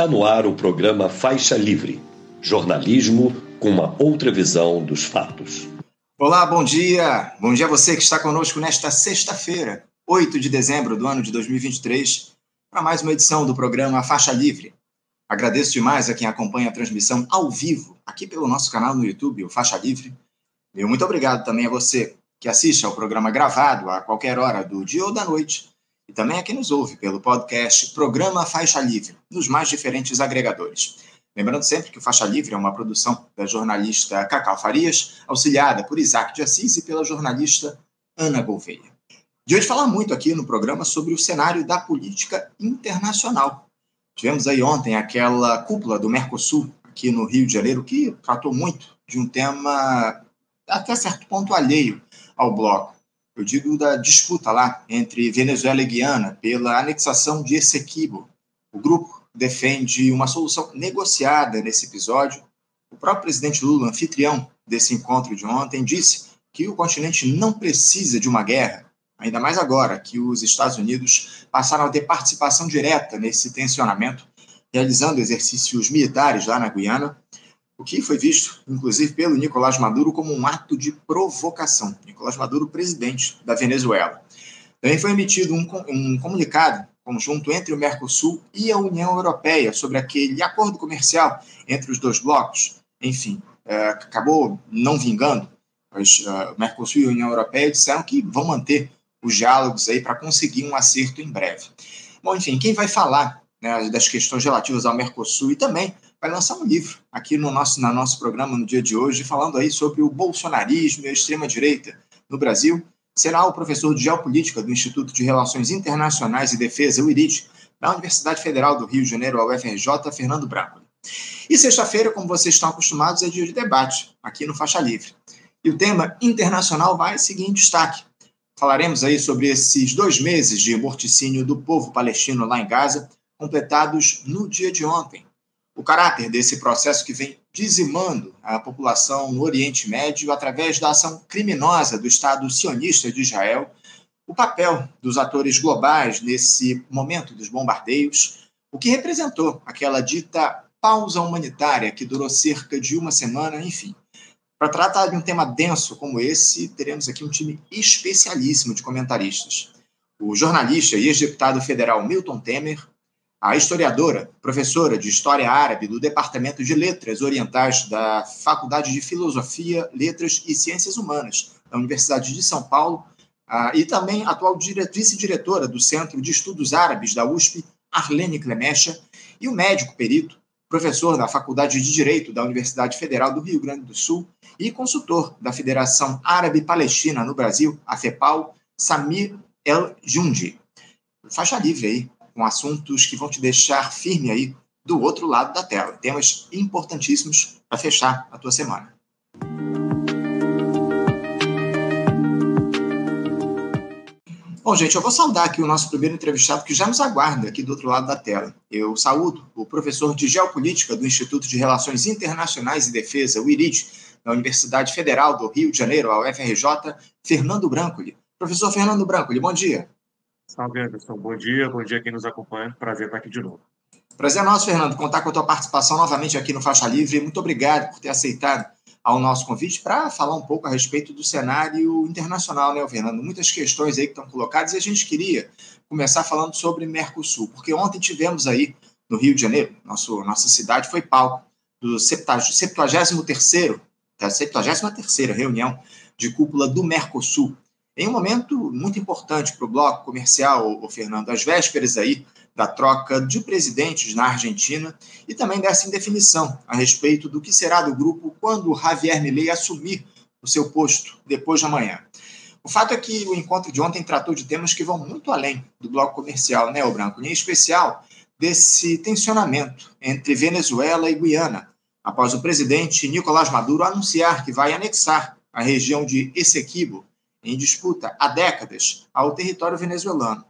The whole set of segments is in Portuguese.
Está no ar o programa Faixa Livre jornalismo com uma outra visão dos fatos. Olá, bom dia! Bom dia a você que está conosco nesta sexta-feira, 8 de dezembro do ano de 2023, para mais uma edição do programa Faixa Livre. Agradeço demais a quem acompanha a transmissão ao vivo aqui pelo nosso canal no YouTube, o Faixa Livre. E muito obrigado também a você que assiste ao programa gravado a qualquer hora do dia ou da noite e também a quem nos ouve pelo podcast Programa Faixa Livre, nos mais diferentes agregadores. Lembrando sempre que o Faixa Livre é uma produção da jornalista Cacau Farias, auxiliada por Isaac de Assis e pela jornalista Ana Gouveia. De hoje falar muito aqui no programa sobre o cenário da política internacional. Tivemos aí ontem aquela cúpula do Mercosul aqui no Rio de Janeiro que tratou muito de um tema até certo ponto alheio ao bloco eu digo da disputa lá entre Venezuela e Guiana pela anexação de Essequibo. O grupo defende uma solução negociada nesse episódio. O próprio presidente Lula, anfitrião desse encontro de ontem, disse que o continente não precisa de uma guerra, ainda mais agora que os Estados Unidos passaram a ter participação direta nesse tensionamento, realizando exercícios militares lá na Guiana o que foi visto, inclusive, pelo Nicolás Maduro como um ato de provocação. Nicolás Maduro, presidente da Venezuela. Também foi emitido um, um comunicado conjunto entre o Mercosul e a União Europeia sobre aquele acordo comercial entre os dois blocos. Enfim, é, acabou não vingando. Mas, uh, o Mercosul e a União Europeia disseram que vão manter os diálogos aí para conseguir um acerto em breve. Bom, enfim, quem vai falar né, das questões relativas ao Mercosul e também vai lançar um livro aqui no nosso, no nosso programa no dia de hoje, falando aí sobre o bolsonarismo e a extrema-direita no Brasil. Será o professor de Geopolítica do Instituto de Relações Internacionais e Defesa, o IRID, da Universidade Federal do Rio de Janeiro, a UFRJ, Fernando Branco. E sexta-feira, como vocês estão acostumados, é dia de debate, aqui no Faixa Livre. E o tema internacional vai seguir em destaque. Falaremos aí sobre esses dois meses de morticínio do povo palestino lá em Gaza, completados no dia de ontem, o caráter desse processo que vem dizimando a população no Oriente Médio através da ação criminosa do Estado sionista de Israel, o papel dos atores globais nesse momento dos bombardeios, o que representou aquela dita pausa humanitária que durou cerca de uma semana, enfim. Para tratar de um tema denso como esse, teremos aqui um time especialíssimo de comentaristas. O jornalista e ex-deputado federal Milton Temer, a historiadora, professora de História Árabe do Departamento de Letras Orientais da Faculdade de Filosofia, Letras e Ciências Humanas da Universidade de São Paulo, e também atual vice-diretora do Centro de Estudos Árabes da USP, Arlene Clemecha, e o médico perito, professor da Faculdade de Direito da Universidade Federal do Rio Grande do Sul e consultor da Federação Árabe-Palestina no Brasil, a FEPAL, Samir El Jundi. Faixa livre aí com assuntos que vão te deixar firme aí do outro lado da tela. Temas importantíssimos para fechar a tua semana. Bom, gente, eu vou saudar aqui o nosso primeiro entrevistado que já nos aguarda aqui do outro lado da tela. Eu saúdo o professor de Geopolítica do Instituto de Relações Internacionais e Defesa, o IRID, da Universidade Federal do Rio de Janeiro, a UFRJ, Fernando Brancoli. Professor Fernando Brancoli, bom dia. Salve, Anderson. Bom dia, bom dia quem nos acompanha. Prazer estar aqui de novo. Prazer é nosso, Fernando, contar com a tua participação novamente aqui no Faixa Livre. Muito obrigado por ter aceitado ao nosso convite para falar um pouco a respeito do cenário internacional, né, Fernando? Muitas questões aí que estão colocadas e a gente queria começar falando sobre Mercosul, porque ontem tivemos aí no Rio de Janeiro, nosso, nossa cidade foi palco do 73º, da 73ª reunião de cúpula do Mercosul, em um momento muito importante para o bloco comercial, o Fernando, às vésperas aí da troca de presidentes na Argentina e também dessa indefinição a respeito do que será do grupo quando Javier Milei assumir o seu posto depois de amanhã. O fato é que o encontro de ontem tratou de temas que vão muito além do bloco comercial, né, o Branco, em especial desse tensionamento entre Venezuela e Guiana, após o presidente Nicolás Maduro anunciar que vai anexar a região de Essequibo em disputa há décadas ao território venezuelano.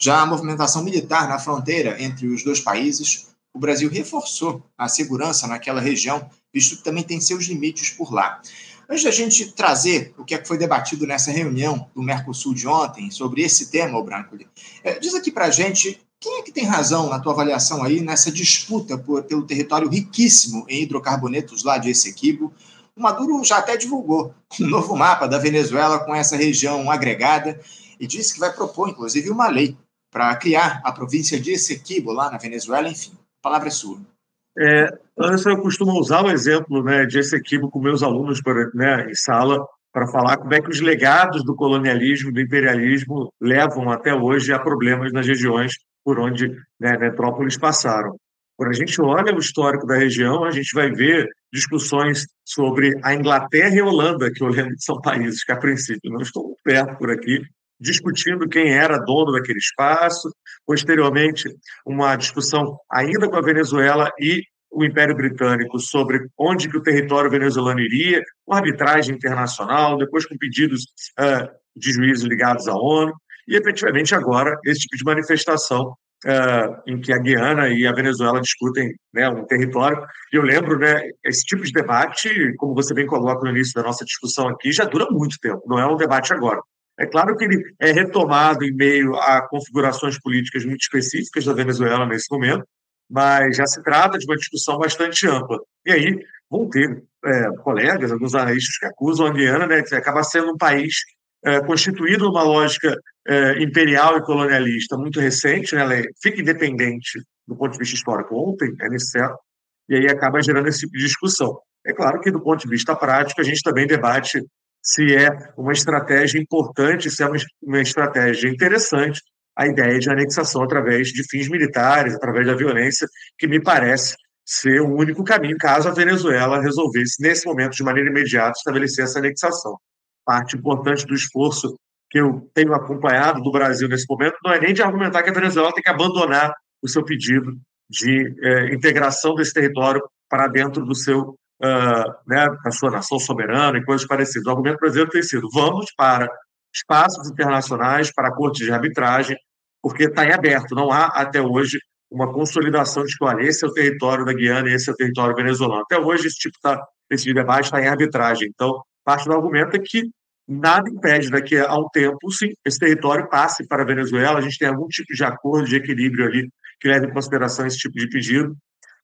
Já a movimentação militar na fronteira entre os dois países, o Brasil reforçou a segurança naquela região, visto que também tem seus limites por lá. Antes da gente trazer o que, é que foi debatido nessa reunião do Mercosul de ontem sobre esse tema, o Branco, é, diz aqui para a gente Quem é que tem razão, na tua avaliação aí, nessa disputa por, pelo território riquíssimo em hidrocarbonetos lá de Essequibo? O Maduro já até divulgou um novo mapa da Venezuela com essa região agregada e disse que vai propor, inclusive, uma lei para criar a província de Essequibo lá na Venezuela. Enfim, a palavra é sua. É, Anderson, eu costumo usar o exemplo né, de Essequibo com meus alunos né, em sala para falar como é que os legados do colonialismo, do imperialismo, levam até hoje a problemas nas regiões por onde né, metrópoles passaram. Quando a gente olha o histórico da região, a gente vai ver discussões sobre a Inglaterra e a Holanda, que eu lembro que são países que, a princípio, não estão perto por aqui, discutindo quem era dono daquele espaço. Posteriormente, uma discussão ainda com a Venezuela e o Império Britânico sobre onde que o território venezuelano iria, com arbitragem internacional, depois com pedidos uh, de juízes ligados à ONU, e efetivamente agora esse tipo de manifestação uh, em que a Guiana e a Venezuela discutem né, um território. E eu lembro, né, esse tipo de debate, como você bem coloca no início da nossa discussão aqui, já dura muito tempo, não é um debate agora. É claro que ele é retomado em meio a configurações políticas muito específicas da Venezuela nesse momento, mas já se trata de uma discussão bastante ampla. E aí vão ter é, colegas, alguns analistas que acusam a Guiana né, que acaba sendo um país é, constituído numa lógica é, imperial e colonialista muito recente, né, ela é, fica independente do ponto de vista histórico ontem, é necessário, e aí acaba gerando esse tipo de discussão. É claro que, do ponto de vista prático, a gente também debate se é uma estratégia importante, se é uma, uma estratégia interessante a ideia de anexação através de fins militares, através da violência, que me parece ser o único caminho caso a Venezuela resolvesse, nesse momento, de maneira imediata, estabelecer essa anexação parte importante do esforço que eu tenho acompanhado do Brasil nesse momento não é nem de argumentar que a Venezuela tem que abandonar o seu pedido de é, integração desse território para dentro do seu uh, né, da sua nação soberana e coisas parecidas. O argumento brasileiro tem sido vamos para espaços internacionais, para cortes de arbitragem, porque está em aberto. Não há até hoje uma consolidação de que olha, esse é o território da Guiana e esse é o território venezuelano. Até hoje esse tipo tá, esse debate está em arbitragem. Então parte do argumento é que nada impede daqui a um tempo, sim, esse território passe para a Venezuela. A gente tem algum tipo de acordo, de equilíbrio ali que leva em consideração esse tipo de pedido,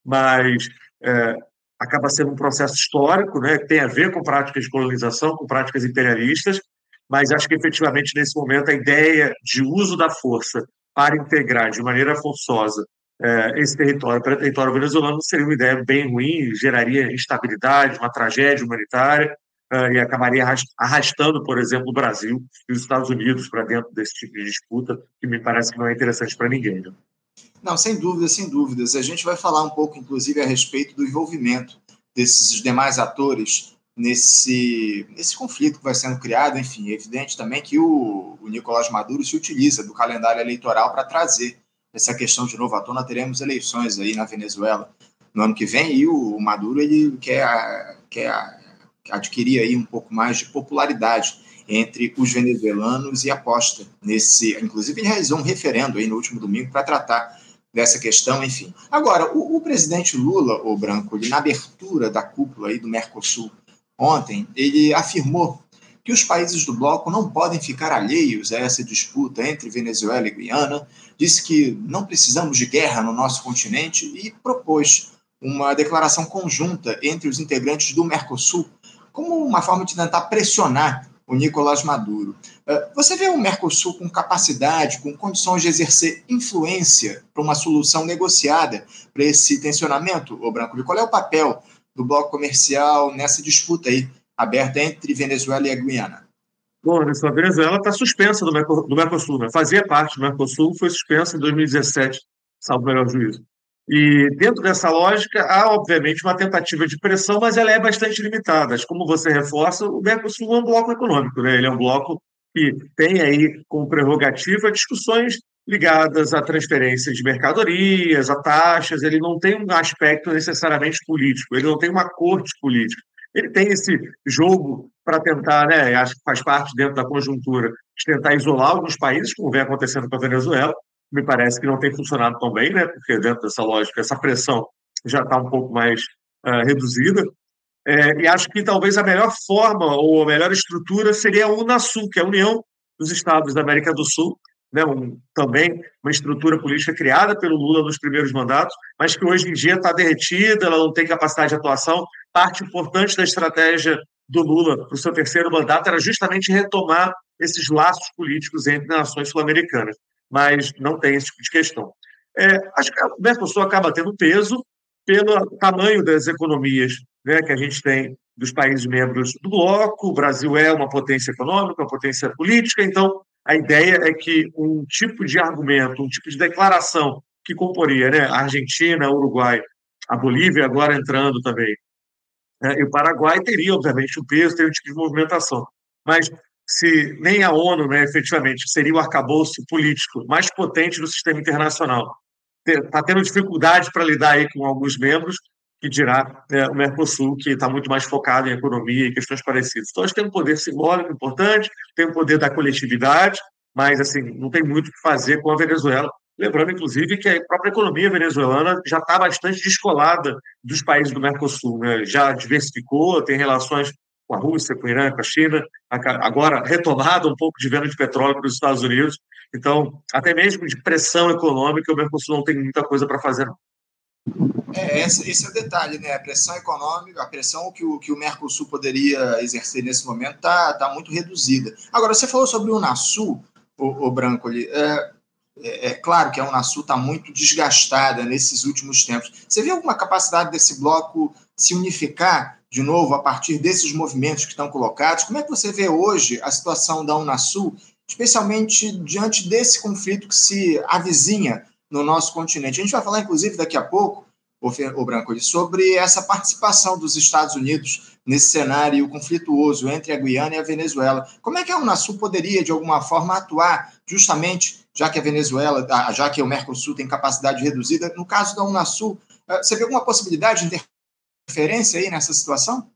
mas é, acaba sendo um processo histórico, né, que tem a ver com práticas de colonização, com práticas imperialistas, mas acho que efetivamente nesse momento a ideia de uso da força para integrar de maneira forçosa é, esse território para o território venezuelano seria uma ideia bem ruim, geraria instabilidade, uma tragédia humanitária, e acabaria arrastando, por exemplo, o Brasil e os Estados Unidos para dentro desse tipo de disputa, que me parece que não é interessante para ninguém. Né? Não, sem dúvidas, sem dúvidas. A gente vai falar um pouco, inclusive, a respeito do envolvimento desses demais atores nesse, nesse conflito que vai sendo criado. Enfim, é evidente também que o, o Nicolás Maduro se utiliza do calendário eleitoral para trazer essa questão de novo à tona. Teremos eleições aí na Venezuela no ano que vem e o Maduro ele quer, quer adquirir aí um pouco mais de popularidade entre os venezuelanos e aposta nesse. Inclusive, ele realizou um referendo aí no último domingo para tratar dessa questão, enfim. Agora, o, o presidente Lula, o Branco, ele, na abertura da cúpula aí do Mercosul ontem, ele afirmou que os países do bloco não podem ficar alheios a essa disputa entre Venezuela e Guiana, disse que não precisamos de guerra no nosso continente e propôs uma declaração conjunta entre os integrantes do Mercosul como uma forma de tentar pressionar o Nicolás Maduro. Eh, você vê o Mercosul com capacidade, com condições de exercer influência para uma solução negociada para esse tensionamento, ô Branco? Qual é o papel do bloco comercial nessa disputa aí aberta entre Venezuela e a Guiana? Bom, a Venezuela está suspensa do Mercosul, né? fazia parte do Mercosul, foi suspensa em 2017, salvo o melhor juízo. E dentro dessa lógica, há, obviamente, uma tentativa de pressão, mas ela é bastante limitada. Como você reforça, o Mercosul é um bloco econômico, né? ele é um bloco que tem aí como prerrogativa discussões ligadas a transferências de mercadorias, a taxas, ele não tem um aspecto necessariamente político, ele não tem uma corte política. Ele tem esse jogo para tentar, né, acho que faz parte dentro da conjuntura, de tentar isolar alguns países, como vem acontecendo com a Venezuela, me parece que não tem funcionado tão bem, né? Porque dentro dessa lógica, essa pressão já está um pouco mais uh, reduzida. É, e acho que talvez a melhor forma ou a melhor estrutura seria a Unasul, que é a União dos Estados da América do Sul, né, um, também uma estrutura política criada pelo Lula nos primeiros mandatos, mas que hoje em dia está derretida, ela não tem capacidade de atuação. Parte importante da estratégia do Lula para o seu terceiro mandato era justamente retomar esses laços políticos entre nações sul-americanas, mas não tem esse tipo de questão. É, acho que o Mercosul acaba tendo peso pelo tamanho das economias né, que a gente tem dos países membros do bloco. O Brasil é uma potência econômica, uma potência política, então a ideia é que um tipo de argumento, um tipo de declaração que comporia né, a Argentina, o Uruguai, a Bolívia agora entrando também, né, e o Paraguai teria, obviamente, um peso, teria um tipo de movimentação. Mas se nem a ONU, né, efetivamente, seria o arcabouço político mais potente do sistema internacional, está tendo dificuldade para lidar aí com alguns membros, que dirá é, o Mercosul, que está muito mais focado em economia e questões parecidas. Então, acho que tem um poder simbólico importante, tem um poder da coletividade, mas assim não tem muito o que fazer com a Venezuela. Lembrando, inclusive, que a própria economia venezuelana já está bastante descolada dos países do Mercosul. Né? Já diversificou, tem relações com a Rússia, com o Irã, com a China, agora retomada um pouco de venda de petróleo para os Estados Unidos. Então, até mesmo de pressão econômica, o Mercosul não tem muita coisa para fazer. É, esse, esse, é o detalhe, né? A pressão econômica, a pressão que o, que o Mercosul poderia exercer nesse momento está tá muito reduzida. Agora, você falou sobre o Unasul, o, o Branco, ali. É, é, é, claro que a Unasul está muito desgastada nesses últimos tempos. Você vê alguma capacidade desse bloco se unificar de novo a partir desses movimentos que estão colocados? Como é que você vê hoje a situação da Unasul, especialmente diante desse conflito que se avizinha no nosso continente. A gente vai falar, inclusive, daqui a pouco, o Branco, sobre essa participação dos Estados Unidos nesse cenário conflituoso entre a Guiana e a Venezuela. Como é que a Unasul poderia, de alguma forma, atuar justamente, já que a Venezuela, ah, já que o Mercosul tem capacidade reduzida, no caso da Unasul, eh, você vê alguma possibilidade de interferência aí nessa situação?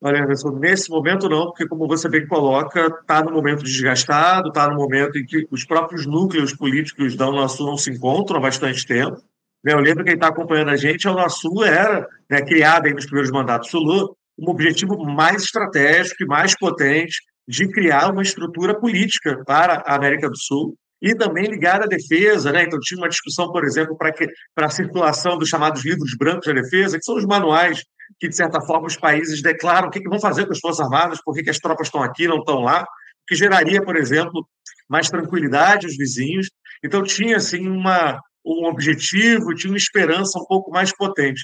Olha, Anderson, nesse momento não, porque como você bem coloca, está no momento desgastado, está no momento em que os próprios núcleos políticos da Unasul não se encontram há bastante tempo. Né, eu lembro que quem está acompanhando a gente, a Unasul era né, criada nos primeiros mandatos do Lula, um objetivo mais estratégico e mais potente de criar uma estrutura política para a América do Sul e também ligada à defesa. Né? Então, tinha uma discussão, por exemplo, para a circulação dos chamados livros brancos da defesa, que são os manuais que, de certa forma, os países declaram o que, que vão fazer com as Forças Armadas, por que, que as tropas estão aqui, não estão lá, que geraria, por exemplo, mais tranquilidade aos vizinhos. Então, tinha, assim, uma, um objetivo, tinha uma esperança um pouco mais potente.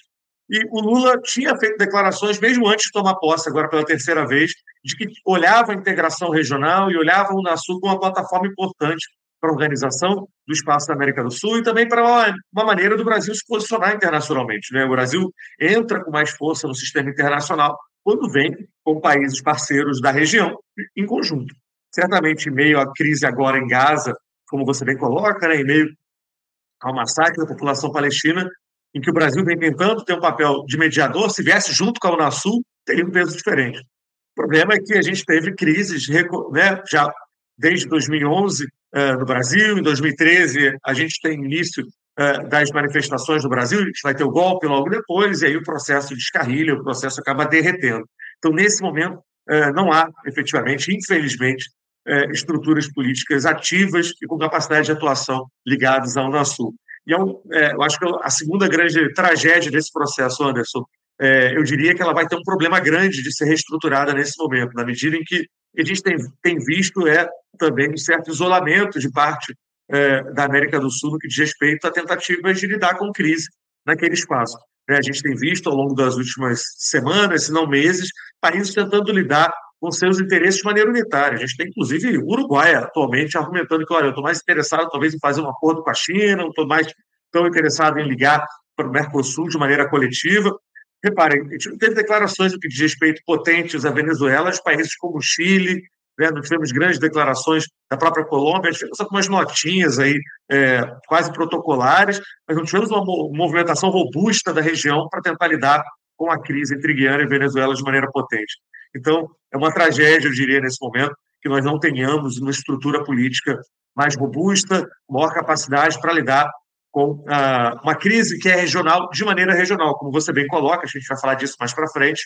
E o Lula tinha feito declarações, mesmo antes de tomar posse, agora pela terceira vez, de que olhava a integração regional e olhava o Unasul como uma plataforma importante para a organização do espaço da América do Sul e também para uma, uma, maneira do Brasil se posicionar internacionalmente. Né? O Brasil entra com mais força no sistema internacional quando vem com países parceiros da região em conjunto. Certamente, em meio à crise agora em Gaza, como você bem coloca, né? em meio ao massacre da população palestina, em que o Brasil vem tentando ter um papel de mediador, se viesse junto com a Unasul, teria um peso diferente. O problema é que a gente teve crises né, já desde 2011 eh, no Brasil. Em 2013, a gente tem início eh, das manifestações no Brasil, a gente vai ter o golpe logo depois, e aí o processo descarrilha, o processo acaba derretendo. Então, nesse momento, eh, não há, efetivamente, infelizmente, estruturas políticas ativas e com capacidade de atuação ligadas ao Unasul. E eu, eu acho que a segunda grande tragédia desse processo, Anderson, eu diria que ela vai ter um problema grande de ser reestruturada nesse momento, na medida em que que a gente tem, tem visto é também um certo isolamento de parte é, da América do Sul no que diz respeito a tentativas de lidar com crise naquele espaço. É, a gente tem visto ao longo das últimas semanas, se não meses, países tentando lidar com seus interesses de maneira unitária. A gente tem, inclusive, o Uruguai atualmente argumentando que, olha, eu estou mais interessado talvez em fazer um acordo com a China, não estou mais tão interessado em ligar para o Mercosul de maneira coletiva. Reparem, a gente teve declarações do que diz respeito potentes à Venezuela, os países como o Chile, né, tivemos grandes declarações da própria Colômbia, a gente fez algumas notinhas aí, é, quase protocolares, mas não tivemos uma movimentação robusta da região para tentar lidar com a crise entre Guiana e Venezuela de maneira potente. Então, é uma tragédia, eu diria, nesse momento, que nós não tenhamos uma estrutura política mais robusta, maior capacidade para lidar com ah, uma crise que é regional, de maneira regional, como você bem coloca, a gente vai falar disso mais para frente.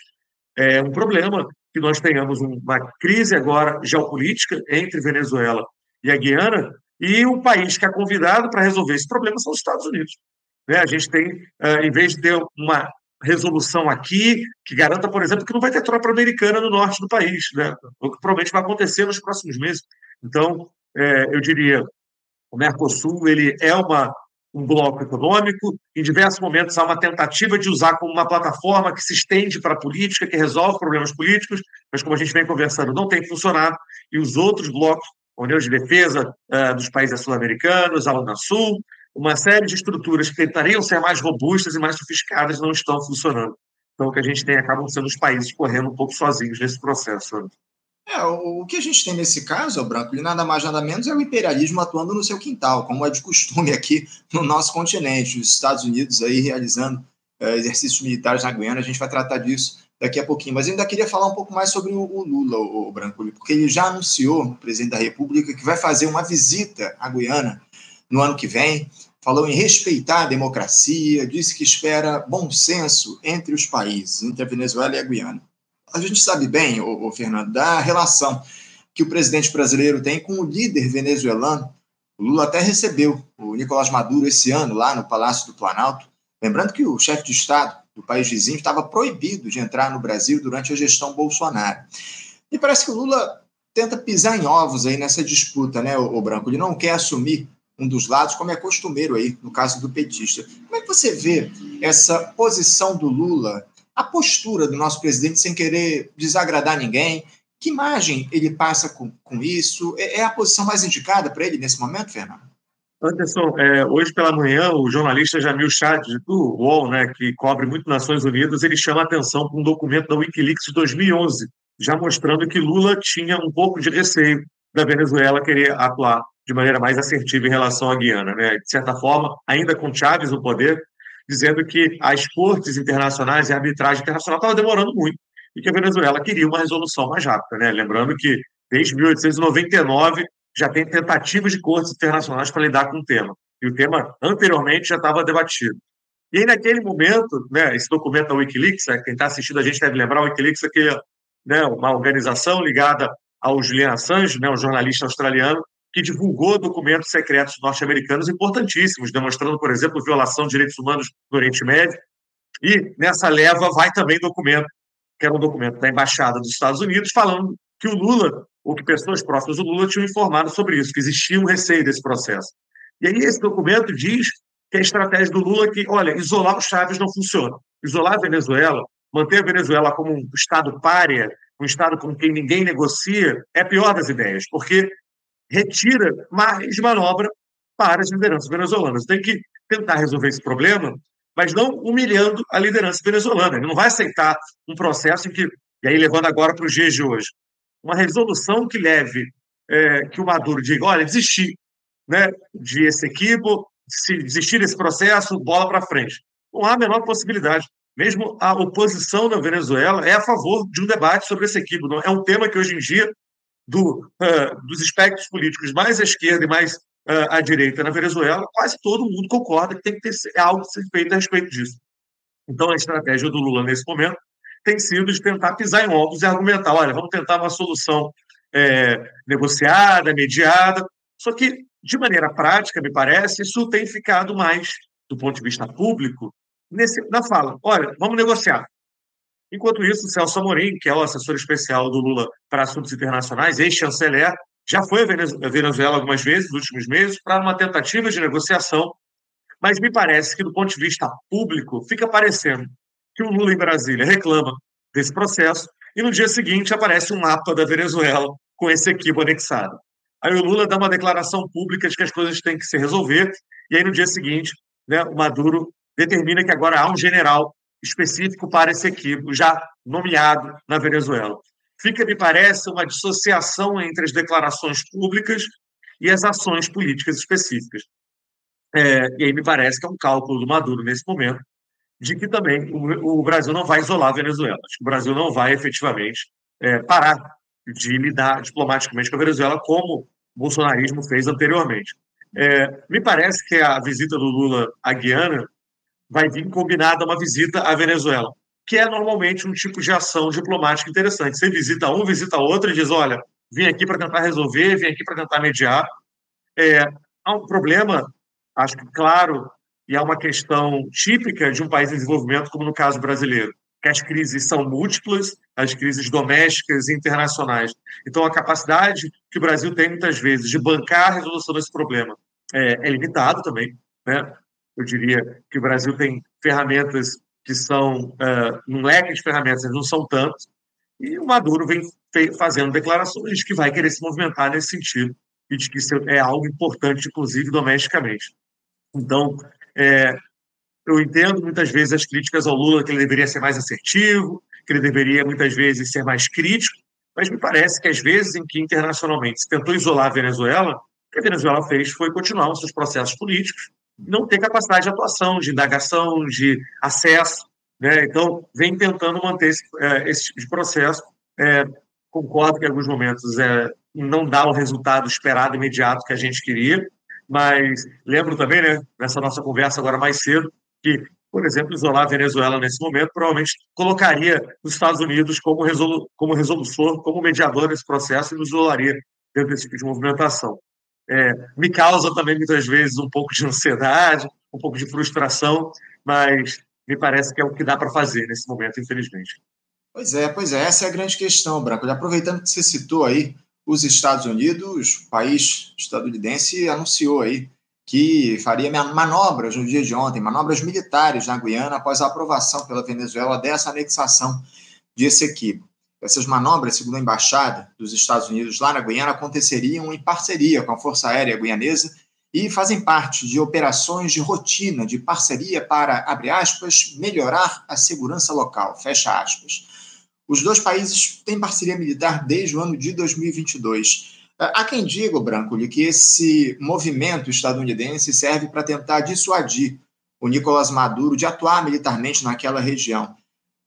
É um problema que nós tenhamos uma crise agora geopolítica entre Venezuela e a Guiana, E o país que é convidado para resolver esse problema são os Estados Unidos. Né? A gente tem, em vez de ter uma resolução aqui que garanta, por exemplo, que não vai ter tropa americana no norte do país, né? o que provavelmente vai acontecer nos próximos meses. Então, é, eu diria, o Mercosul ele é uma, um bloco econômico, em diversos momentos há uma tentativa de usar como uma plataforma que se estende para a política, que resolve problemas políticos, mas como a gente vem conversando, não tem funcionado, e os outros blocos, a União de Defesa uh, dos países sul-americanos, a Unasul, uma série de estruturas que tentariam ser mais robustas e mais sofisticadas não estão funcionando. Então, o que a gente tem acabam sendo os países correndo um pouco sozinhos nesse processo. É, o, que a gente tem nesse caso, o Branco, nada mais nada menos é o imperialismo atuando no seu quintal, como é de costume aqui no nosso continente, os Estados Unidos aí realizando é, exercícios militares na Guiana, a gente vai tratar disso daqui a pouquinho. Mas ainda queria falar um pouco mais sobre o, o Lula, o, o Branco, porque ele já anunciou, o presidente da República, que vai fazer uma visita à Guiana no ano que vem, falou em respeitar a democracia, disse que espera bom senso entre os países, entre a Venezuela e a Guiana. A gente sabe bem, o, Fernando, da relação que o presidente brasileiro tem com o líder venezuelano. O Lula até recebeu o Nicolás Maduro esse ano lá no Palácio do Planalto. Lembrando que o chefe de Estado do país vizinho estava proibido de entrar no Brasil durante a gestão Bolsonaro. E parece que o Lula tenta pisar em ovos aí nessa disputa, né, o Branco? Ele não quer assumir um dos lados, como é costumeiro aí no caso do petista. Como é que você vê essa posição do Lula, a postura do nosso presidente sem querer desagradar ninguém? Que imagem ele passa com, com isso? É, é a posição mais indicada para ele nesse momento, Fernando? Anderson, é, hoje pela manhã, o jornalista Jamil Chad, do UOL, né, que cobre muito Nações Unidas, ele chama a atenção para um documento da Wikileaks de 2011, já mostrando que Lula tinha um pouco de receio da Venezuela querer atuar de maneira mais assertiva em relação à Guiana. Né? De certa forma, ainda com Chaves no poder, dizendo que as cortes internacionais e a arbitragem internacional estavam demorando muito e que a Venezuela queria uma resolução mais rápida. Né? Lembrando que desde 1899 já tem tentativas de cortes internacionais para lidar com o tema. E o tema anteriormente já estava debatido. E aí, naquele momento, né, esse documento da Wikileaks, né, quem está assistindo a gente deve lembrar, o Wikileaks é aquele, né, uma organização ligada ao Julian Assange, né, um jornalista australiano, que divulgou documentos secretos norte-americanos importantíssimos, demonstrando, por exemplo, violação de direitos humanos no Oriente Médio. E nessa leva vai também documento, que era um documento da Embaixada dos Estados Unidos, falando que o Lula, ou que pessoas próximas do Lula tinham informado sobre isso, que existia um receio desse processo. E aí esse documento diz que a estratégia do Lula é que, olha, isolar os Chaves não funciona. Isolar a Venezuela, manter a Venezuela como um Estado párea, um Estado com quem ninguém negocia, é a pior das ideias, porque retira mais manobra para as lideranças venezuelanas. Tem que tentar resolver esse problema, mas não humilhando a liderança venezuelana. Ele não vai aceitar um processo em que, e aí levando agora para os dias de hoje, uma resolução que leve, é, que o Maduro diga, olha, desistir né, de esse equipo, se desistir desse processo, bola para frente. Não há a menor possibilidade. Mesmo a oposição na Venezuela é a favor de um debate sobre esse equipe. É um tema que hoje em dia do, uh, dos espectros políticos mais à esquerda e mais uh, à direita na Venezuela, quase todo mundo concorda que tem que ter é algo ser feito a respeito disso. Então, a estratégia do Lula nesse momento tem sido de tentar pisar em ovos e argumentar: olha, vamos tentar uma solução é, negociada, mediada. Só que, de maneira prática, me parece, isso tem ficado mais, do ponto de vista público, nesse, na fala: olha, vamos negociar. Enquanto isso, Celso Amorim, que é o assessor especial do Lula para assuntos internacionais, ex-chanceler, já foi a Venezuela algumas vezes nos últimos meses para uma tentativa de negociação, mas me parece que, do ponto de vista público, fica parecendo que o Lula em Brasília reclama desse processo e no dia seguinte aparece um mapa da Venezuela com esse equipo anexado. Aí o Lula dá uma declaração pública de que as coisas têm que se resolver e aí no dia seguinte né, o Maduro determina que agora há um general específico para esse equipe, já nomeado na Venezuela. Fica, me parece, uma dissociação entre as declarações públicas e as ações políticas específicas. É, e aí me parece que é um cálculo do Maduro nesse momento, de que também o, o Brasil não vai isolar a Venezuela. Acho que o Brasil não vai efetivamente é, parar de lidar diplomaticamente com a Venezuela, como o bolsonarismo fez anteriormente. É, me parece que a visita do Lula à Guiana vai vir combinada uma visita à Venezuela, que é normalmente um tipo de ação diplomática interessante. Você visita um, visita outro e diz: olha, vim aqui para tentar resolver, vim aqui para tentar mediar. é, há um problema, acho que claro, e é uma questão típica de um país em desenvolvimento, como no caso brasileiro, que as crises são múltiplas, as crises domésticas e internacionais. Então, a capacidade que o Brasil tem, muitas vezes, de bancar a resolução desse problema é, é limitado também. Né? Eu diria que o Brasil tem ferramentas que são, uh, um leque de ferramentas, não são tantas, e o Maduro vem fazendo declarações de que vai querer se movimentar nesse sentido e de que isso é algo importante, inclusive domesticamente. Então, é, eu entendo muitas vezes as críticas ao Lula, que ele deveria ser mais assertivo, que ele deveria muitas vezes ser mais crítico, mas me parece que às vezes em que internacionalmente se tentou isolar a Venezuela, o que a Venezuela fez foi continuar os seus processos políticos, não ter capacidade de atuação, de indagação, de acesso. Né? Então, vem tentando manter esse, é, esse tipo de processo. É, concordo que em alguns momentos é, não dá o resultado esperado imediato que a gente queria, mas lembro também, né, nessa nossa conversa agora mais cedo, que, por exemplo, isolar a Venezuela nesse momento provavelmente colocaria os Estados Unidos como, resolu como resolutor, como mediador nesse processo e nos isolaria dentro desse tipo de movimentação. É, me causa também, muitas vezes, um pouco de ansiedade, um pouco de frustração, mas me parece que é o que dá para fazer nesse momento, infelizmente. Pois é, pois é, essa é a grande questão, Branco. Aproveitando que você citou aí os Estados Unidos, o país estadunidense, anunciou aí que faria manobras no dia de ontem, manobras militares na Guiana, após a aprovação pela Venezuela dessa anexação de Essequibo. Essas manobras, segundo a embaixada dos Estados Unidos lá na Guiana, aconteceriam em parceria com a Força Aérea Guianesa e fazem parte de operações de rotina de parceria para, abre aspas, melhorar a segurança local, fecha aspas. Os dois países têm parceria militar desde o ano de 2022. Há quem diga, Branco, que esse movimento estadunidense serve para tentar dissuadir o Nicolás Maduro de atuar militarmente naquela região.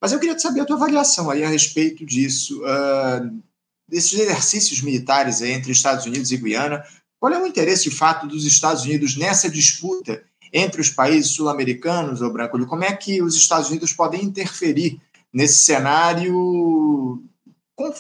Mas eu queria saber a tua avaliação aí a respeito disso, uh, desses exercícios militares entre Estados Unidos e Guiana. Qual é o interesse, de fato, dos Estados Unidos nessa disputa entre os países sul-americanos, ô Branco? Como é que os Estados Unidos podem interferir nesse cenário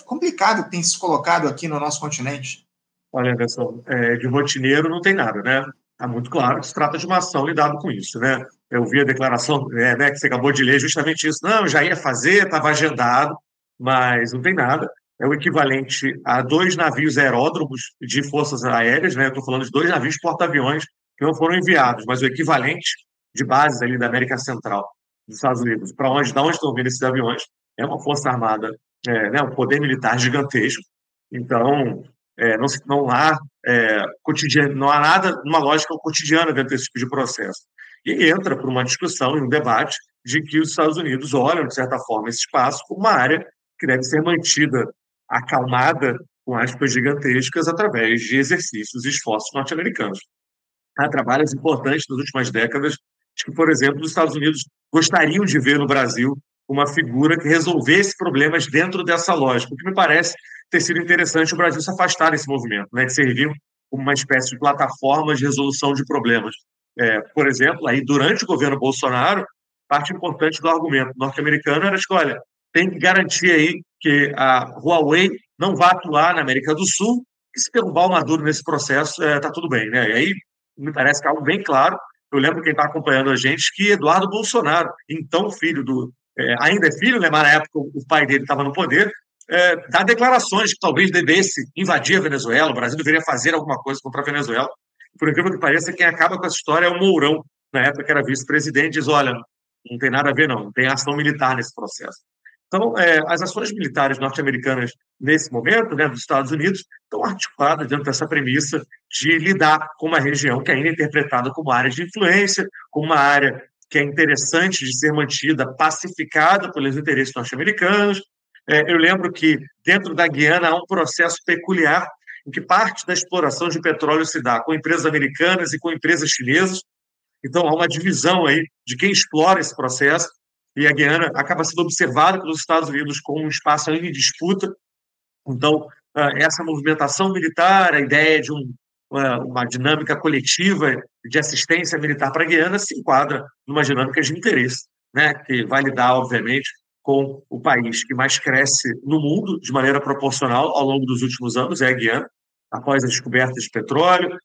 complicado que tem se colocado aqui no nosso continente? Olha, Anderson, é, de rotineiro não tem nada, né? Está muito claro que se trata de uma ação lidado com isso, né? Eu vi a declaração é, né, que você acabou de ler, justamente isso. Não, já ia fazer, estava agendado, mas não tem nada. É o equivalente a dois navios aeródromos de forças aéreas, né? Estou falando de dois navios porta-aviões que não foram enviados, mas o equivalente de bases ali da América Central dos Estados Unidos, para onde, onde estão vindo esses aviões, é uma força armada, é, né, um poder militar gigantesco. Então, é, não, não, há é, cotidiano, não há nada, uma lógica cotidiana dentro desse tipo de processo. E entra por uma discussão e um debate de que os Estados Unidos olham, de certa forma, esse espaço como uma área que deve ser mantida acalmada, com aspas gigantescas, através de exercícios e esforços norte-americanos. Há trabalhos importantes nas últimas décadas que, por exemplo, os Estados Unidos gostariam de ver no Brasil uma figura que resolvesse problemas dentro dessa lógica, o que me parece ter sido interessante o Brasil se afastar desse movimento, né, de servir como uma espécie de plataforma de resolução de problemas. É, por exemplo, aí durante o governo Bolsonaro, parte importante do argumento norte-americano era que, olha, tem que garantir aí que a Huawei não vá atuar na América do Sul e se derrubar o Maduro nesse processo, está é, tá tudo bem. Né? E aí me parece que é algo bem claro eu lembro quem está acompanhando a gente que Eduardo Bolsonaro, então filho do. É, ainda é filho, né, mas na época o pai dele estava no poder, é, dá declarações que talvez devesse invadir a Venezuela, o Brasil deveria fazer alguma coisa contra a Venezuela. Por incrível que pareça, quem acaba com essa história é o Mourão, na época que era vice-presidente, diz: olha, não tem nada a ver, não, tem ação militar nesse processo. Então, é, as ações militares norte-americanas, nesse momento, né, dos Estados Unidos, estão articuladas dentro dessa premissa de lidar com uma região que ainda é interpretada como área de influência, como uma área que é interessante de ser mantida pacificada pelos interesses norte-americanos. É, eu lembro que, dentro da Guiana, há um processo peculiar em que parte da exploração de petróleo se dá com empresas americanas e com empresas chinesas. Então, há uma divisão aí de quem explora esse processo e a Guiana acaba sendo observada pelos Estados Unidos como um espaço em disputa. Então, ah, essa movimentação militar, a ideia de um, uma dinâmica coletiva de assistência militar para a Guiana se enquadra numa dinâmica de interesse, né, que vai lidar, obviamente, com o país que mais cresce no mundo de maneira proporcional ao longo dos últimos anos, é a Guiana, após a descoberta de petróleo,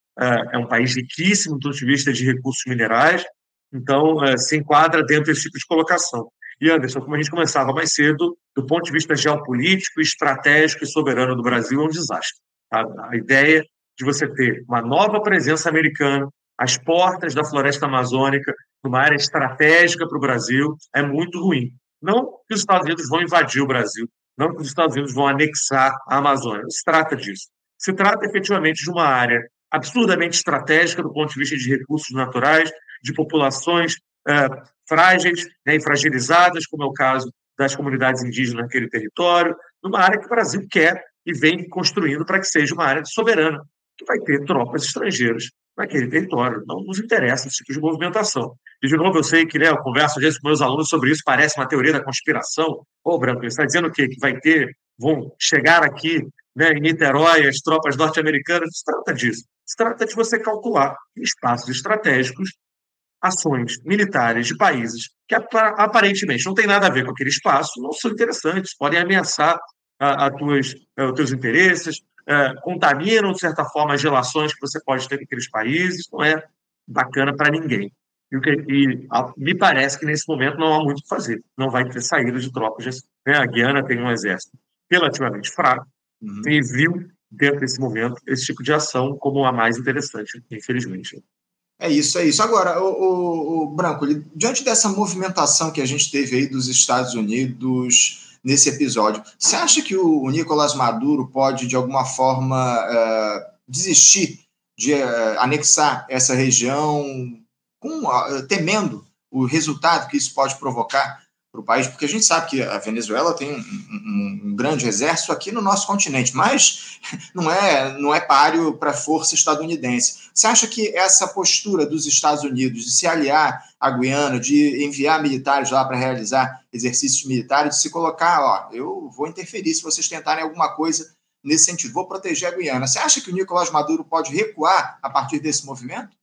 é um país riquíssimo do ponto de vista de recursos minerais, então se enquadra dentro desse tipo de colocação. E, Anderson, como a gente começava mais cedo, do ponto de vista geopolítico, estratégico e soberano do Brasil, é um desastre. A, a ideia de você ter uma nova presença americana às portas da floresta amazônica, numa área estratégica para o Brasil, é muito ruim. Não que os Estados Unidos vão invadir o Brasil, não que os Estados Unidos vão anexar a Amazônia. Se trata disso. Se trata efetivamente de uma área absurdamente estratégica do ponto de vista de recursos naturais, de populações é, frágeis né, e fragilizadas, como é o caso das comunidades indígenas naquele território, numa área que o Brasil quer e vem construindo para que seja uma área soberana, que vai ter tropas estrangeiras naquele território. Não nos interessa esse tipo de movimentação. E, de novo, eu sei que né, eu converso às vezes com meus alunos sobre isso, parece uma teoria da conspiração. Ô, Branco, ele está dizendo o quê? Que vai ter, vão chegar aqui né, em Niterói as tropas norte-americanas. Se trata disso. Se trata de você calcular espaços estratégicos, ações militares de países que aparentemente não tem nada a ver com aquele espaço, não são interessantes, podem ameaçar a, a tuas, a, os teus interesses, é, contaminam, de certa forma, as relações que você pode ter com aqueles países, não é bacana para ninguém. E, e a, me parece que nesse momento não há muito o que fazer. Não vai ter saída de tropas. Né? A Guiana tem um exército relativamente fraco uhum. e viu, dentro desse momento, esse tipo de ação como a mais interessante, infelizmente. É isso, é isso. Agora, o, o, o Branco, diante dessa movimentação que a gente teve aí dos Estados Unidos nesse episódio. Você acha que o, Nicolás Maduro pode, de alguma forma, uh, desistir de uh, anexar essa região, com, uh, temendo o resultado que isso pode provocar para o país? Porque a gente sabe que a Venezuela tem um, um, um, grande exército aqui no nosso continente, mas não é, não é páreo para a força estadunidense. Você acha que essa postura dos Estados Unidos de se aliar à Guiana, de enviar militares lá para realizar exercícios militares, de se colocar, ó, eu vou interferir se vocês tentarem alguma coisa nesse sentido, vou proteger a Guiana. Você acha que o Nicolás Maduro pode recuar a partir desse movimento?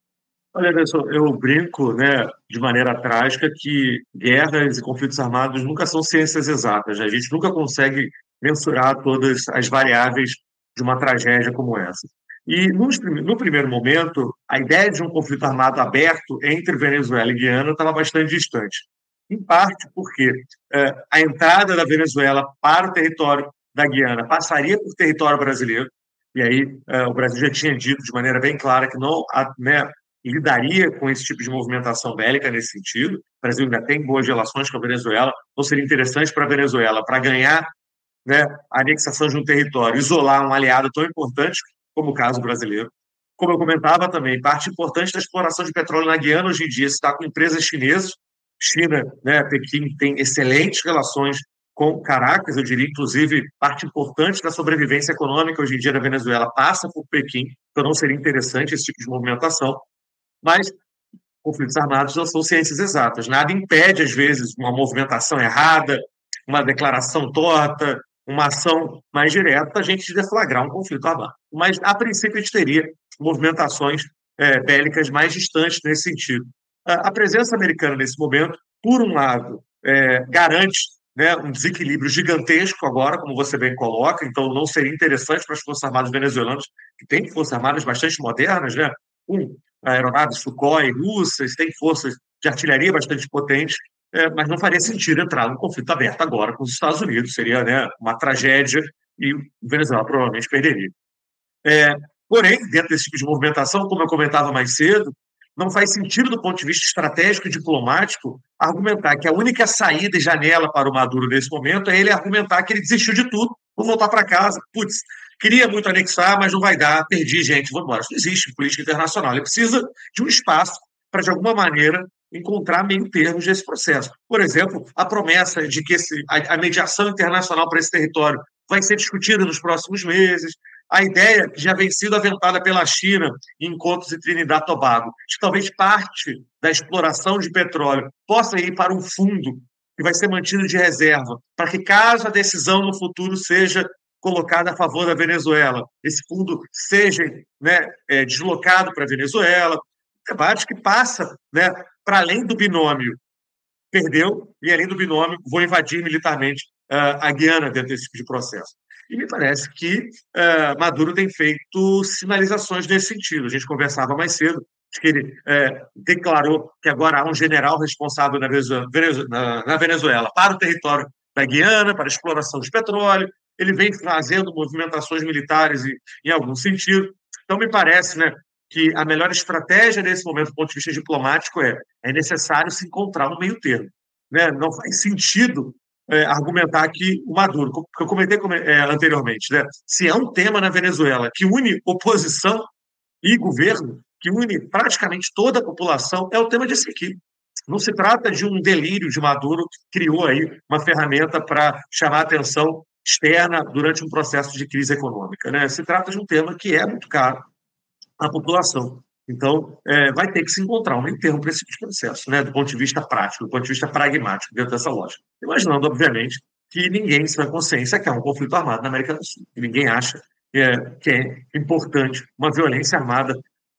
Olha, eu brinco né, de maneira trágica que guerras e conflitos armados nunca são ciências exatas. Né? A gente nunca consegue mensurar todas as variáveis de uma tragédia como essa. E no, primeiro momento, a ideia de um conflito armado aberto entre Venezuela e Guiana estava bastante distante. Em parte porque é, a entrada da Venezuela para o território da Guiana passaria por território brasileiro, e aí é, o Brasil já tinha dito de maneira bem clara que não, né, lidaria com esse tipo de movimentação bélica nesse sentido. O Brasil ainda tem boas relações com a Venezuela, não seria interessante para a Venezuela, para ganhar né, a anexação de um território, isolar um aliado tão importante como o caso brasileiro. Como eu comentava também, parte importante da exploração de petróleo na Guiana hoje em dia está com empresas chinesas. China, né, Pequim tem excelentes relações com Caracas, eu diria, inclusive, parte importante da sobrevivência econômica hoje em dia da Venezuela passa por Pequim, então não seria interessante esse tipo de movimentação. Mas conflitos armados não são ciências exatas. Nada impede, às vezes, uma movimentação errada, uma declaração torta, uma ação mais direta, a gente deflagrar um conflito armado. Mas, a princípio, a gente teria movimentações é, bélicas mais distantes nesse sentido. A, presença americana, nesse momento, por um lado, é, garante né, um desequilíbrio gigantesco agora, como você bem coloca, então não seria interessante para as Forças Armadas venezuelanas, que têm Forças Armadas bastante modernas, né, um, aeronaves Sukhoi russas, tem forças de artilharia bastante potentes, é, mas não faria sentido entrar num conflito aberto agora com os Estados Unidos, seria né, uma tragédia e o Venezuela provavelmente perderia. É, porém, dentro desse tipo de movimentação, como eu comentava mais cedo, não faz sentido, do ponto de vista estratégico e diplomático, argumentar que a única saída e janela para o Maduro nesse momento é ele argumentar que ele desistiu de tudo, vou voltar para casa. Putz, Queria muito anexar, mas não vai dar, perdi gente, vou embora. Isso não existe política internacional. Ele precisa de um espaço para, de alguma maneira, encontrar meio termos desse processo. Por exemplo, a promessa de que esse, a, a mediação internacional para esse território vai ser discutida nos próximos meses, a ideia que já vem sido aventada pela China em encontros em Trinidad e Tobago, que talvez parte da exploração de petróleo possa ir para um fundo que vai ser mantido de reserva, para que, caso a decisão no futuro seja colocada a favor da Venezuela, esse fundo seja né, é, deslocado para a Venezuela, debate que passa né, para além do binômio. Perdeu, e além do binômio, vou invadir militarmente uh, a Guiana dentro desse tipo de processo. E me parece que uh, Maduro tem feito sinalizações nesse sentido. A gente conversava mais cedo que ele é, declarou que agora há um general responsável na Venezuela, na Venezuela, para o território da Guiana, para a exploração de petróleo. Ele vem fazendo movimentações militares em, em algum sentido. Então, me parece né, que a melhor estratégia nesse momento, do ponto de vista diplomático, é é necessário se encontrar um meio termo. Né? Não faz sentido é, argumentar que o Maduro, que eu comentei é, anteriormente, né? se é um tema na Venezuela que une oposição e governo, que une praticamente toda a população, é o tema de sequia. Não se trata de um delírio de Maduro que criou aí uma ferramenta para chamar atenção externa durante um processo de crise econômica. Né? Se trata de um tema que é muito caro à população. Então, é, vai ter que se encontrar um meio termo para esse tipo processo, né? do ponto de vista prático, do ponto de vista pragmático, dentro dessa lógica. Imaginando, obviamente, que ninguém tem consciência que há um conflito armado na América do Sul. Ninguém acha é, que é importante uma violência armada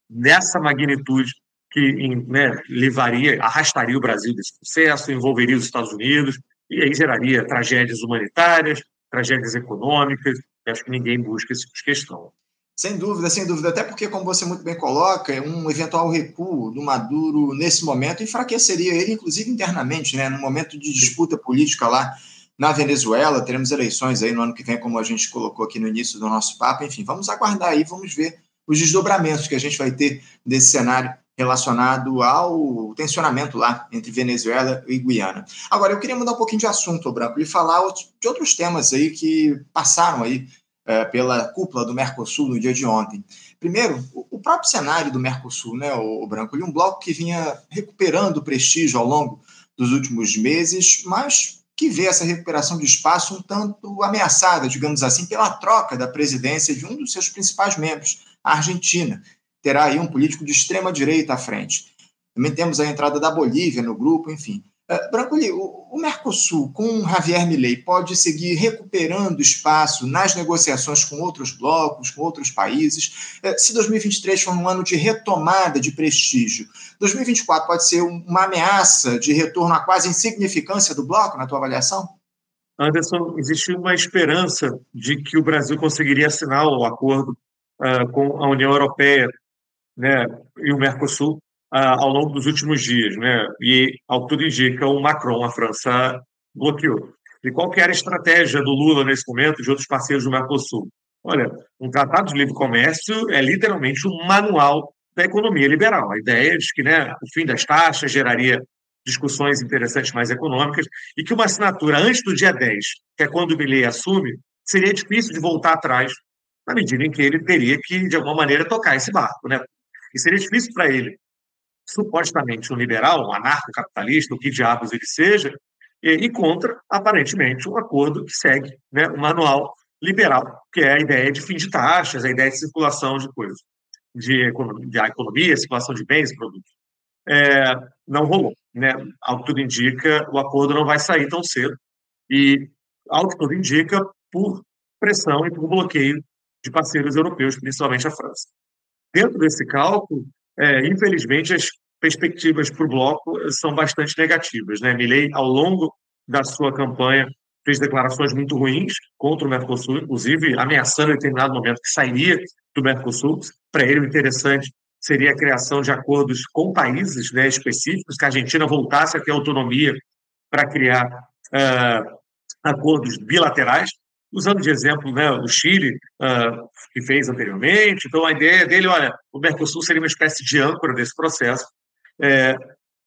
nessa magnitude que né, levaria, arrastaria o Brasil desse processo, envolveria os Estados Unidos, e aí geraria tragédias humanitárias, tragédias econômicas, acho que ninguém busca esse tipo de questão. Sem dúvida, sem dúvida. Até porque, como você muito bem coloca, um eventual recuo do Maduro nesse momento enfraqueceria ele, inclusive internamente, né? No momento de disputa política lá na Venezuela, teremos eleições aí no ano que vem, como a gente colocou aqui no início do nosso papo. Enfim, vamos aguardar aí, vamos ver os desdobramentos que a gente vai ter desse cenário relacionado ao tensionamento lá entre Venezuela e Guiana. Agora, eu queria mudar um pouquinho de assunto, Branco, e falar de outros temas aí que passaram aí é, pela cúpula do Mercosul no dia de ontem. Primeiro, o próprio cenário do Mercosul, né, o, Branco, ele um bloco que vinha recuperando prestígio ao longo dos últimos meses, mas que vê essa recuperação de espaço um tanto ameaçada, digamos assim, pela troca da presidência de um dos seus principais membros, a Argentina. Terá aí um político de extrema direita à frente. Também temos a entrada da Bolívia no grupo, enfim. Uh, Brancoli, o, o Mercosul, com Javier Milei, pode seguir recuperando espaço nas negociações com outros blocos, com outros países? Uh, se 2023 for um ano de retomada de prestígio, 2024 pode ser uma ameaça de retorno à quase insignificância do bloco, na tua avaliação? Anderson, existe uma esperança de que o Brasil conseguiria assinar o acordo uh, com a União Europeia né, e o Mercosul uh, ao longo dos últimos dias. Né, e, ao que tudo indica, o Macron, a França, bloqueou. E qual que era a estratégia do Lula nesse momento e de outros parceiros do Mercosul? Olha, um tratado de livre comércio é literalmente um manual da economia liberal. A ideia é de que né, o fim das taxas geraria discussões interessantes mais econômicas e que uma assinatura antes do dia 10, que é quando o Milley assume, seria difícil de voltar atrás na medida em que ele teria que, de alguma maneira, tocar esse barco. Né? E seria difícil para ele, supostamente um liberal, um anarcocapitalista, o que diabos ele seja, e, contra, aparentemente, um acordo que segue né, o manual liberal, que é a ideia de fim de taxas, a ideia de circulação de coisas, de economia, economia circulação de bens e produtos. É, não rolou. Né? Ao que tudo indica, o acordo não vai sair tão cedo. E, ao que tudo indica, por pressão e por bloqueio de parceiros europeus, principalmente a França. Dentro desse cálculo, é, infelizmente, as perspectivas para o bloco são bastante negativas. Né? Milley, ao longo da sua campanha, fez declarações muito ruins contra o Mercosul, inclusive ameaçando em determinado momento que sairia do Mercosul. Para ele, o interessante seria a criação de acordos com países né, específicos, que a Argentina voltasse a ter autonomia para criar uh, acordos bilaterais usando de exemplo né, o Chile, uh, que fez anteriormente. Então, a ideia dele, olha, o Mercosul seria uma espécie de âncora desse processo. É,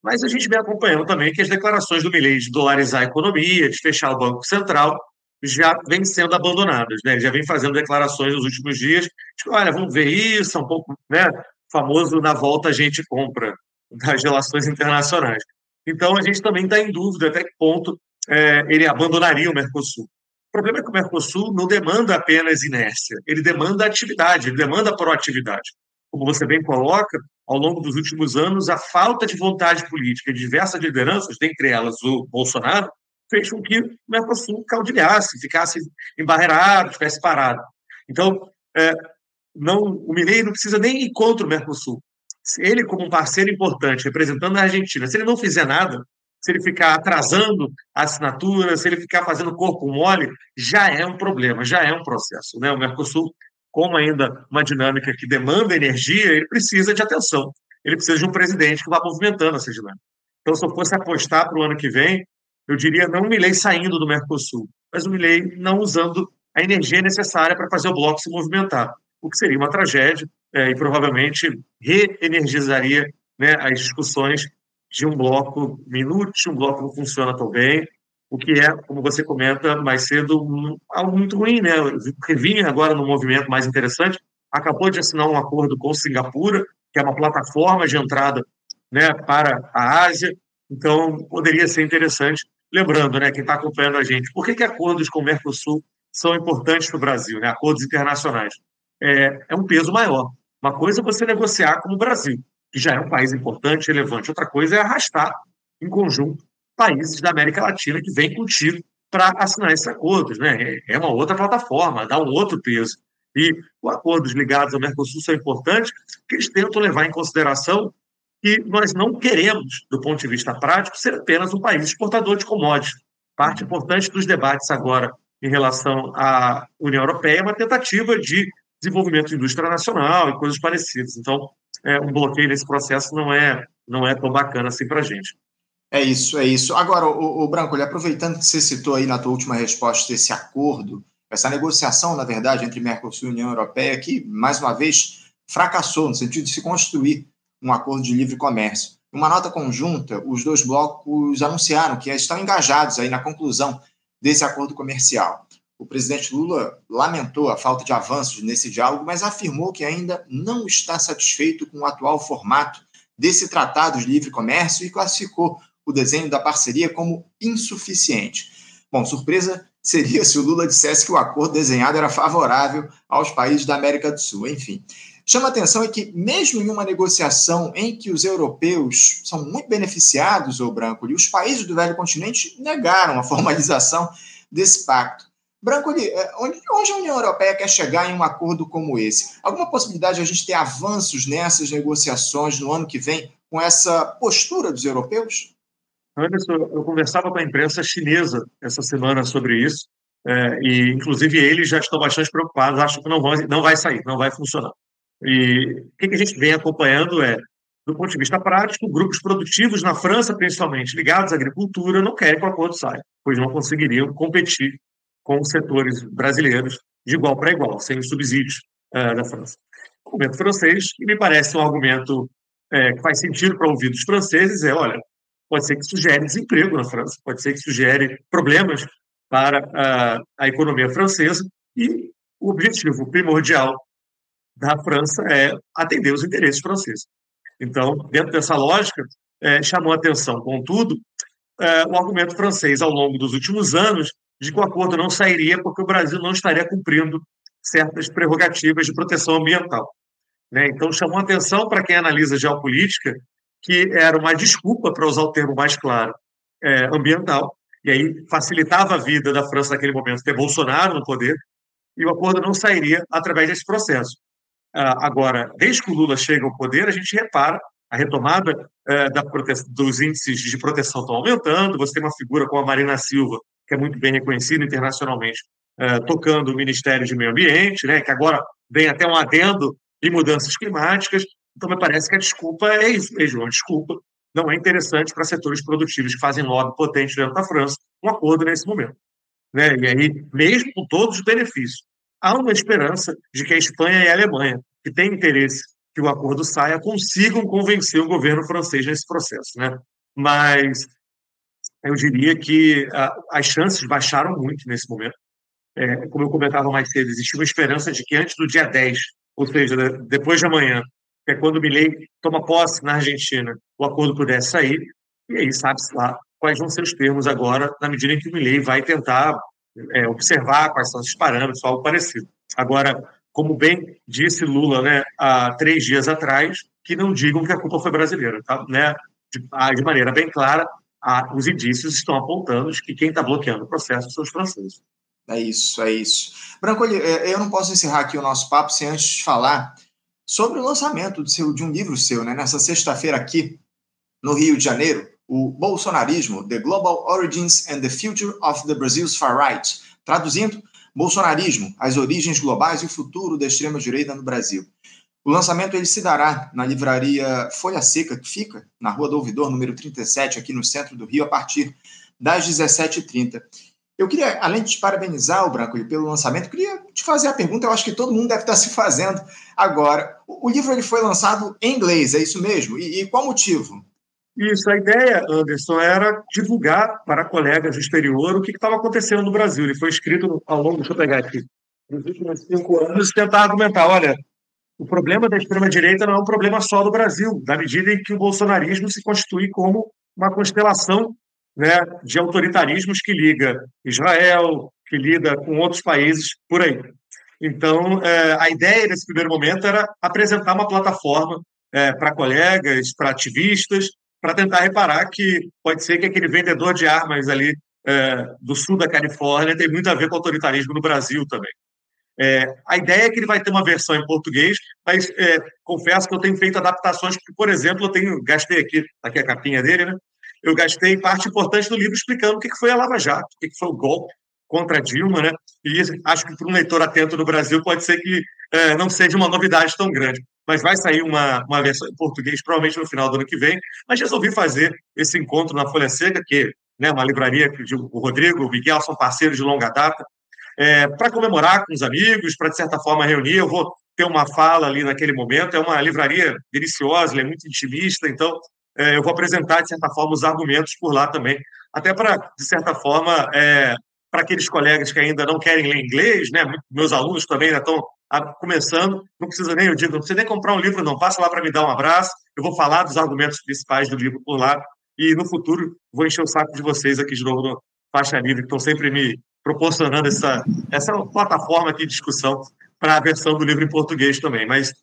mas a gente vem acompanhando também que as declarações do Milley de dolarizar a economia, de fechar o Banco Central, já vêm sendo abandonadas. Né? Ele já vem fazendo declarações nos últimos dias, de, olha, vamos ver isso, é um pouco né, famoso na volta a gente compra das relações internacionais. Então, a gente também está em dúvida até que ponto é, ele abandonaria o Mercosul. O problema é que o Mercosul não demanda apenas inércia, ele demanda atividade, ele demanda proatividade. Como você bem coloca, ao longo dos últimos anos, a falta de vontade política de diversas lideranças, dentre elas o Bolsonaro, fez com que o Mercosul caudilhasse, ficasse embarreirado, estivesse parado. Então, é, não, o Mineiro não precisa nem ir contra o Mercosul. Ele, como um parceiro importante, representando a Argentina, se ele não fizer nada, se ele ficar atrasando a assinatura, se ele ficar fazendo corpo mole, já é um problema, já é um processo. Né? O Mercosul, como ainda uma dinâmica que demanda energia, ele precisa de atenção. Ele precisa de um presidente que vá movimentando essa dinâmica. Então, se eu fosse apostar para o ano que vem, eu diria não o Milley saindo do Mercosul, mas o Milley não usando a energia necessária para fazer o bloco se movimentar, o que seria uma tragédia é, e provavelmente reenergizaria né, as discussões de um bloco minúsculo, um bloco não funciona tão bem, o que é, como você comenta mais cedo, algo muito ruim, né? Vinha agora no movimento mais interessante, acabou de assinar um acordo com Singapura, que é uma plataforma de entrada né, para a Ásia, então poderia ser interessante. Lembrando, né, quem está acompanhando a gente, por que, que acordos com o Mercosul são importantes para o Brasil, né, acordos internacionais? É, é um peso maior. Uma coisa é você negociar com o Brasil, que já é um país importante, relevante. Outra coisa é arrastar, em conjunto, países da América Latina que vêm contigo para assinar esses acordos. Né? É uma outra plataforma, dá um outro peso. E os acordos ligados ao Mercosul são importantes porque eles tentam levar em consideração que nós não queremos, do ponto de vista prático, ser apenas um país exportador de commodities. Parte importante dos debates agora em relação à União Europeia é uma tentativa de desenvolvimento de indústria nacional e coisas parecidas. Então, é, um bloqueio nesse processo não é, não é tão bacana assim para a gente. É isso, é isso. Agora, o, o Branco, aproveitando que você citou aí na tua última resposta esse acordo, essa negociação, na verdade, entre Mercosul e União Europeia, que, mais uma vez, fracassou no sentido de se construir um acordo de livre comércio. Uma nota conjunta, os dois blocos anunciaram que estão engajados aí na conclusão desse acordo comercial. O presidente Lula lamentou a falta de avanços nesse diálogo, mas afirmou que ainda não está satisfeito com o atual formato desse tratado de livre comércio e classificou o desenho da parceria como insuficiente. Bom, surpresa seria se o Lula dissesse que o acordo desenhado era favorável aos países da América do Sul. Enfim, chama atenção é que, mesmo em uma negociação em que os europeus são muito beneficiados, ou branco, e os países do velho continente negaram a formalização desse pacto. Branco, é, onde, a União Europeia quer chegar em um acordo como esse? Alguma possibilidade de a gente ter avanços nessas negociações no ano que vem com essa postura dos europeus? Anderson, eu conversava com a imprensa chinesa essa semana sobre isso, é, e inclusive eles já estão bastante preocupados, acham que não vai, não vai sair, não vai funcionar. E o que a gente vem acompanhando é, do ponto de vista prático, grupos produtivos na França, principalmente ligados à agricultura, não querem que o acordo saia, pois não conseguiriam competir com os setores brasileiros de igual para igual, sem os subsídios uh, da França. Argumento francês, que me parece um argumento é, que faz sentido para ouvir dos franceses, é: olha, pode ser que sugere desemprego na França, pode ser que sugere problemas para uh, a economia francesa, e o objetivo primordial da França é atender os interesses franceses. Então, dentro dessa lógica, é, chamou atenção, contudo, é, o argumento francês ao longo dos últimos anos de que o acordo não sairia porque o Brasil não estaria cumprindo certas prerrogativas de proteção ambiental. Né? Então, chamou atenção para quem analisa geopolítica que era uma desculpa, para usar o termo mais claro, é, ambiental, e aí facilitava a vida da França naquele momento ter Bolsonaro no poder, e o acordo não sairia através desse processo. Ah, agora, desde que o Lula chega ao poder, a gente repara a retomada é, da dos índices de proteção estão aumentando, você tem uma figura como a Marina Silva, que é muito bem reconhecida internacionalmente, é, tocando o Ministério de Meio Ambiente, né, que agora vem até um adendo de mudanças climáticas. Então, me parece que a desculpa é isso mesmo, uma desculpa. Não é interessante para setores produtivos que fazem lobby potente dentro da França um acordo nesse momento. Né? E aí, mesmo com todos os benefícios, há uma esperança de que a Espanha e a Alemanha, que têm interesse que o acordo saia, consigam convencer o governo francês nesse processo. Né? Mas eu diria que a, as chances baixaram muito nesse momento. É, como eu comentava mais cedo, existe uma esperança de que antes do dia 10, ou seja, depois de amanhã, que é quando o Milei toma posse na Argentina, o acordo pudesse sair, e aí sabe-se lá quais vão ser os termos agora, na medida em que o Milei vai tentar é, observar quais são esses parâmetros, algo parecido. Agora, como bem disse Lula né, há três dias atrás, que não digam que a culpa foi brasileira. Tá? Né? De, ah, de maneira bem clara, os indícios estão apontando de que quem está bloqueando o processo são os franceses. É isso, é isso. Branco, é, eu não posso encerrar aqui o nosso papo sem antes falar sobre o lançamento de, seu, de um livro seu, né? Nessa sexta-feira aqui, no Rio de Janeiro, o Bolsonarismo, The Global Origins and the Future of the Brazil's Far Right. Traduzindo, Bolsonarismo, as origens globais e o futuro da extrema-direita no Brasil. O lançamento ele se dará na livraria Folha Seca, que fica na Rua do Ouvidor, número 37, aqui no centro do Rio, a partir das 17h30. Eu queria, além de te parabenizar, o Branco, pelo lançamento, queria te fazer a pergunta, eu acho que todo mundo deve estar se fazendo agora. O livro ele foi lançado em inglês, é isso mesmo? E, e qual motivo? Isso, a ideia, Anderson, era divulgar para colegas exterior o que estava acontecendo no Brasil. Ele foi escrito ao longo, deixa eu pegar aqui, nos últimos cinco anos, tentar argumentar, olha, o problema da extrema-direita não é um problema só do Brasil, na medida em que o bolsonarismo se constitui como uma constelação né, de autoritarismos que liga Israel, que lida com outros países por aí. Então, é, a ideia nesse primeiro momento era apresentar uma plataforma é, para colegas, para ativistas, para tentar reparar que pode ser que aquele vendedor de armas ali é, do sul da Califórnia tem muito a ver com autoritarismo no Brasil também. É, a ideia é que ele vai ter uma versão em português, mas é, confesso que eu tenho feito adaptações, porque, por exemplo, eu tenho, gastei aqui, aqui a capinha dele, né? eu gastei parte importante do livro explicando o que foi a Lava Jato, o que foi o golpe contra Dilma, né? E acho que para um leitor atento no Brasil pode ser que é, não seja uma novidade tão grande. Mas vai sair uma, uma versão em português provavelmente no final do ano que vem. Mas resolvi fazer esse encontro na Folha Seca, que é né, uma livraria que o Rodrigo, o Miguel são parceiros de longa data, é, para comemorar com os amigos, para de certa forma reunir. Eu vou ter uma fala ali naquele momento. É uma livraria deliciosa, é muito intimista, então é, eu vou apresentar, de certa forma, os argumentos por lá também, até para, de certa forma, é, para aqueles colegas que ainda não querem ler inglês, né? meus alunos também ainda estão começando, não precisa nem, eu digo, não precisa nem comprar um livro, não, passa lá para me dar um abraço, eu vou falar dos argumentos principais do livro por lá, e no futuro vou encher o saco de vocês aqui de novo no Faixa Livre, que estão sempre me proporcionando essa, essa plataforma de discussão para a versão do livro em português também. Mas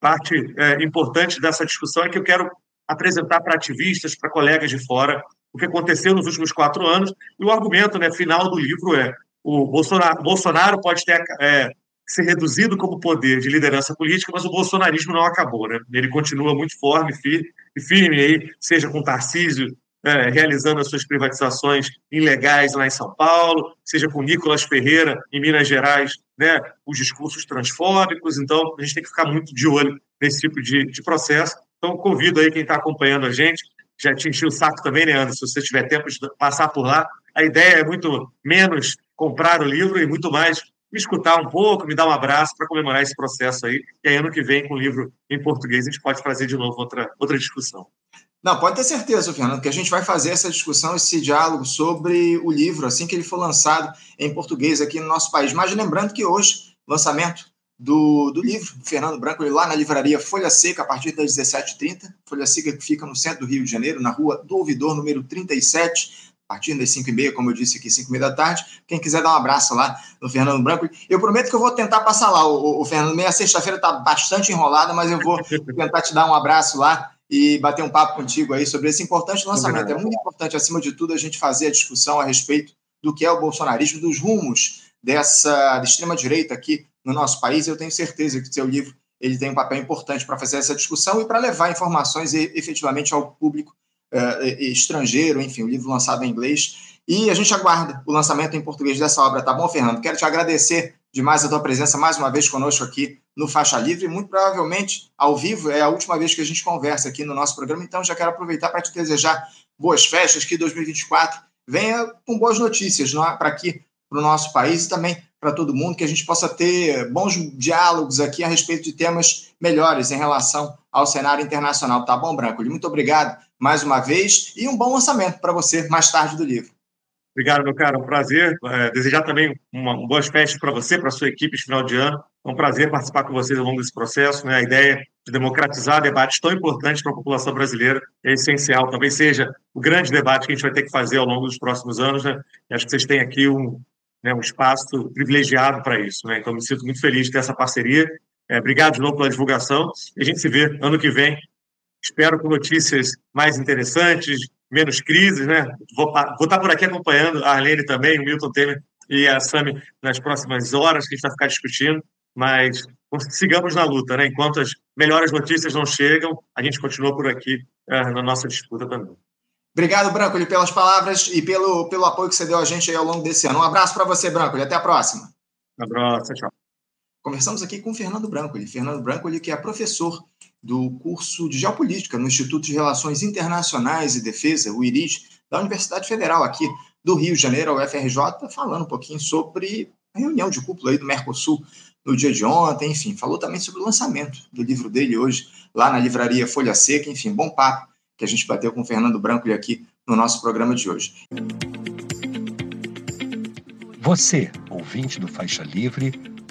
parte é, importante dessa discussão é que eu quero apresentar para ativistas, para colegas de fora, o que aconteceu nos últimos quatro anos. E o argumento né, final do livro é o Bolsonaro, Bolsonaro pode ter é, ser reduzido como poder de liderança política, mas o bolsonarismo não acabou. Né? Ele continua muito forte firme, firme aí, seja com Tarcísio é, realizando as suas privatizações ilegais lá em São Paulo, seja com Nicolas Ferreira em Minas Gerais, né, os discursos transfóbicos. Então, a gente tem que ficar muito de olho nesse tipo de, de processo. Então, convido aí quem está acompanhando a gente, já te enchi o saco também, né, Anderson? Se você tiver tempo de passar por lá, a ideia é muito menos comprar o livro e muito mais me escutar um pouco, me dar um abraço para comemorar esse processo aí. E aí, ano que vem, com o livro em português, a gente pode fazer de novo outra, outra discussão. Não, pode ter certeza, Fernando, que a gente vai fazer essa discussão, esse diálogo sobre o livro, assim que ele for lançado em português aqui no nosso país. Mas lembrando que hoje, lançamento do, do livro do Fernando Branco, lá na livraria Folha Seca, a partir das 17h30. Folha Seca que fica no centro do Rio de Janeiro, na rua do Ouvidor, número 37, a partir das 5h30, como eu disse aqui, 5h30 da tarde. Quem quiser dar um abraço lá no Fernando Branco. Eu prometo que eu vou tentar passar lá. O, o Fernando, meia sexta-feira está bastante enrolada, mas eu vou tentar te dar um abraço lá e bater um papo contigo aí sobre esse importante lançamento. É muito importante, acima de tudo, a gente fazer a discussão a respeito do que é o bolsonarismo, dos rumos dessa extrema-direita aqui no nosso país. Eu tenho certeza que o seu livro ele tem um papel importante para fazer essa discussão e para levar informações efetivamente ao público uh, estrangeiro, enfim, o livro lançado em inglês. E a gente aguarda o lançamento em português dessa obra, tá bom, Fernando? Quero te agradecer demais a tua presença mais uma vez conosco aqui no Faixa Livre. Muito provavelmente, ao vivo, é a última vez que a gente conversa aqui no nosso programa, então já quero aproveitar para te desejar boas festas, que 2024 venha com boas notícias é? para aqui, para o nosso país e também para todo mundo, que a gente possa ter bons diálogos aqui a respeito de temas melhores em relação ao cenário internacional. Tá bom, Branco? Muito obrigado mais uma vez e um bom lançamento para você mais tarde do livro. Obrigado, meu caro. É um prazer. É, desejar também uma, uma boas festas para você, para sua equipe de final de ano. É um prazer participar com vocês ao longo desse processo. Né? A ideia de democratizar debates tão importantes para a população brasileira é essencial. Talvez seja o grande debate que a gente vai ter que fazer ao longo dos próximos anos. Né? Acho que vocês têm aqui um, né, um espaço privilegiado para isso. Né? Então, me sinto muito feliz de ter essa parceria. É, obrigado de novo pela divulgação. E a gente se vê ano que vem. Espero com notícias mais interessantes, menos crises. Né? Vou, vou estar por aqui acompanhando a Arlene também, o Milton Temer e a Sami nas próximas horas, que a gente vai ficar discutindo. Mas sigamos na luta. Né? Enquanto as melhores notícias não chegam, a gente continua por aqui é, na nossa disputa também. Obrigado, Brancoli, pelas palavras e pelo, pelo apoio que você deu a gente ao longo desse ano. Um abraço para você, Brancoli. Até a próxima. Abraço, tchau. Conversamos aqui com o Fernando Brancoli. Fernando Brancoli, que é professor do curso de Geopolítica no Instituto de Relações Internacionais e Defesa, o IRIS, da Universidade Federal aqui do Rio de Janeiro, a UFRJ, falando um pouquinho sobre a reunião de cúpula aí do Mercosul no dia de ontem, enfim, falou também sobre o lançamento do livro dele hoje, lá na livraria Folha Seca, enfim, bom papo que a gente bateu com o Fernando Branco aqui no nosso programa de hoje. Você, ouvinte do Faixa Livre,